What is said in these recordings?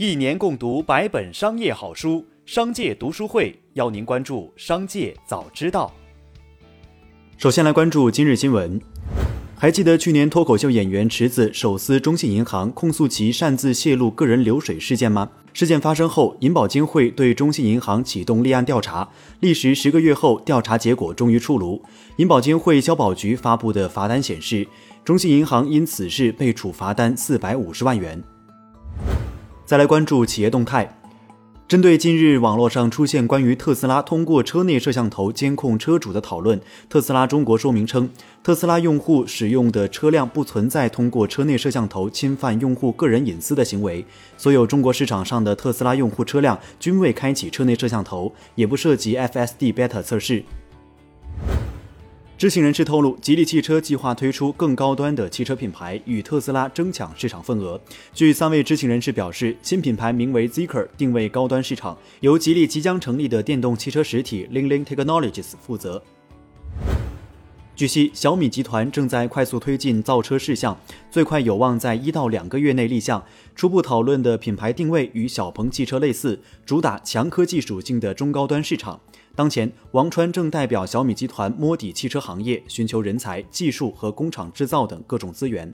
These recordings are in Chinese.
一年共读百本商业好书，商界读书会邀您关注商界早知道。首先来关注今日新闻。还记得去年脱口秀演员池子手撕中信银行，控诉其擅自泄露个人流水事件吗？事件发生后，银保监会对中信银行启动立案调查，历时十个月后，调查结果终于出炉。银保监会消保局发布的罚单显示，中信银行因此事被处罚单四百五十万元。再来关注企业动态。针对近日网络上出现关于特斯拉通过车内摄像头监控车主的讨论，特斯拉中国说明称，特斯拉用户使用的车辆不存在通过车内摄像头侵犯用户个人隐私的行为，所有中国市场上的特斯拉用户车辆均未开启车内摄像头，也不涉及 FSD Beta 测试。知情人士透露，吉利汽车计划推出更高端的汽车品牌，与特斯拉争抢市场份额。据三位知情人士表示，新品牌名为 Zeekr，定位高端市场，由吉利即将成立的电动汽车实体 Lingling Technologies 负责。据悉，小米集团正在快速推进造车事项，最快有望在一到两个月内立项。初步讨论的品牌定位与小鹏汽车类似，主打强科技属性的中高端市场。当前，王川正代表小米集团摸底汽车行业，寻求人才、技术和工厂制造等各种资源。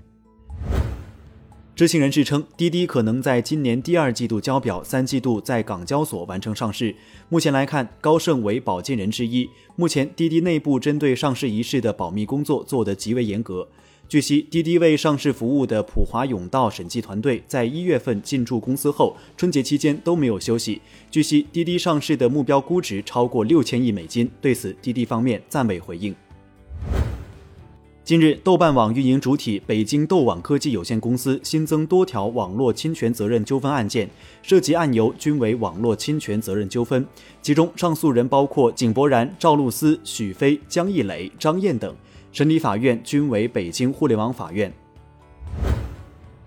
知情人士称，滴滴可能在今年第二季度交表，三季度在港交所完成上市。目前来看，高盛为保荐人之一。目前，滴滴内部针对上市一事的保密工作做得极为严格。据悉，滴滴为上市服务的普华永道审计团队在一月份进驻公司后，春节期间都没有休息。据悉，滴滴上市的目标估值超过六千亿美金，对此滴滴方面暂未回应。近日，豆瓣网运营主体北京豆网科技有限公司新增多条网络侵权责任纠纷案件，涉及案由均为网络侵权责任纠纷，其中上诉人包括井柏然、赵露思、许飞、江一磊、张燕等。审理法院均为北京互联网法院。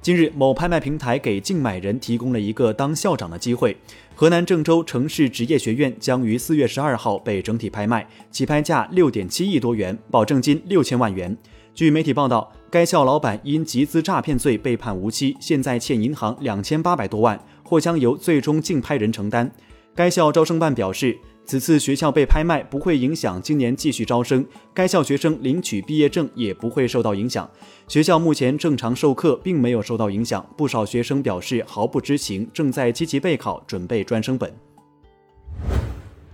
近日，某拍卖平台给竞买人提供了一个当校长的机会。河南郑州城市职业学院将于四月十二号被整体拍卖，起拍价六点七亿多元，保证金六千万元。据媒体报道，该校老板因集资诈骗罪被判无期，现在欠银行两千八百多万，或将由最终竞拍人承担。该校招生办表示。此次学校被拍卖不会影响今年继续招生，该校学生领取毕业证也不会受到影响。学校目前正常授课，并没有受到影响。不少学生表示毫不知情，正在积极备考，准备专升本。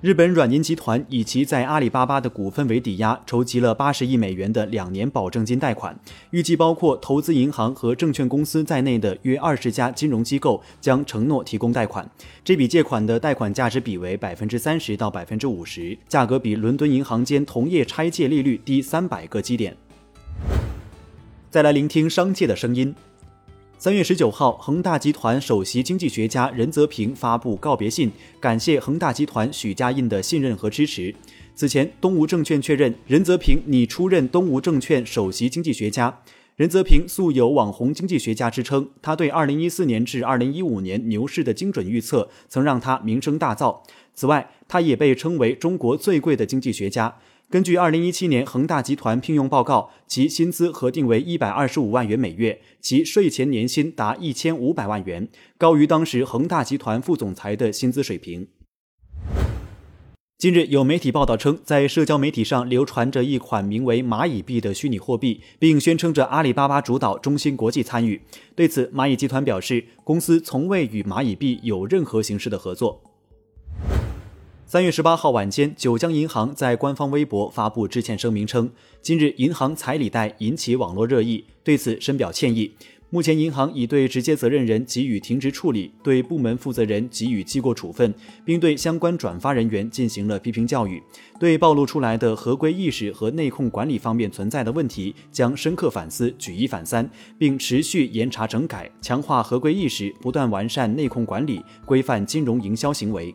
日本软银集团以其在阿里巴巴的股份为抵押，筹集了八十亿美元的两年保证金贷款，预计包括投资银行和证券公司在内的约二十家金融机构将承诺提供贷款。这笔借款的贷款价值比为百分之三十到百分之五十，价格比伦敦银行间同业拆借利率低三百个基点。再来聆听商界的声音。三月十九号，恒大集团首席经济学家任泽平发布告别信，感谢恒大集团许家印的信任和支持。此前，东吴证券确认任泽平拟出任东吴证券首席经济学家。任泽平素有“网红经济学家”之称，他对二零一四年至二零一五年牛市的精准预测，曾让他名声大噪。此外，他也被称为中国最贵的经济学家。根据二零一七年恒大集团聘用报告，其薪资核定为一百二十五万元每月，其税前年薪达一千五百万元，高于当时恒大集团副总裁的薪资水平。近日，有媒体报道称，在社交媒体上流传着一款名为“蚂蚁币”的虚拟货币，并宣称着阿里巴巴主导、中芯国际参与。对此，蚂蚁集团表示，公司从未与蚂蚁币有任何形式的合作。三月十八号晚间，九江银行在官方微博发布致歉声明称，今日银行彩礼贷引起网络热议，对此深表歉意。目前，银行已对直接责任人给予停职处理，对部门负责人给予记过处分，并对相关转发人员进行了批评教育。对暴露出来的合规意识和内控管理方面存在的问题，将深刻反思，举一反三，并持续严查整改，强化合规意识，不断完善内控管理，规范金融营销行为。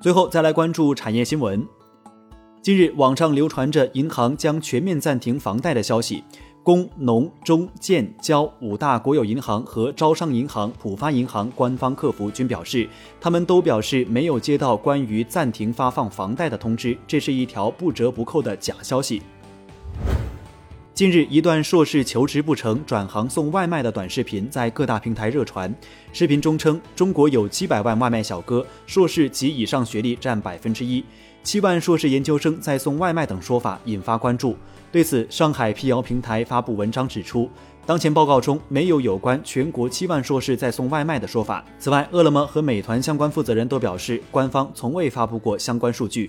最后再来关注产业新闻。近日，网上流传着银行将全面暂停房贷的消息。工农中建交五大国有银行和招商银行、浦发银行官方客服均表示，他们都表示没有接到关于暂停发放房贷的通知，这是一条不折不扣的假消息。近日，一段硕士求职不成转行送外卖的短视频在各大平台热传。视频中称，中国有七百万外卖小哥，硕士及以上学历占百分之一，七万硕士研究生在送外卖等说法引发关注。对此，上海辟谣平台发布文章指出，当前报告中没有有关全国七万硕士在送外卖的说法。此外，饿了么和美团相关负责人都表示，官方从未发布过相关数据。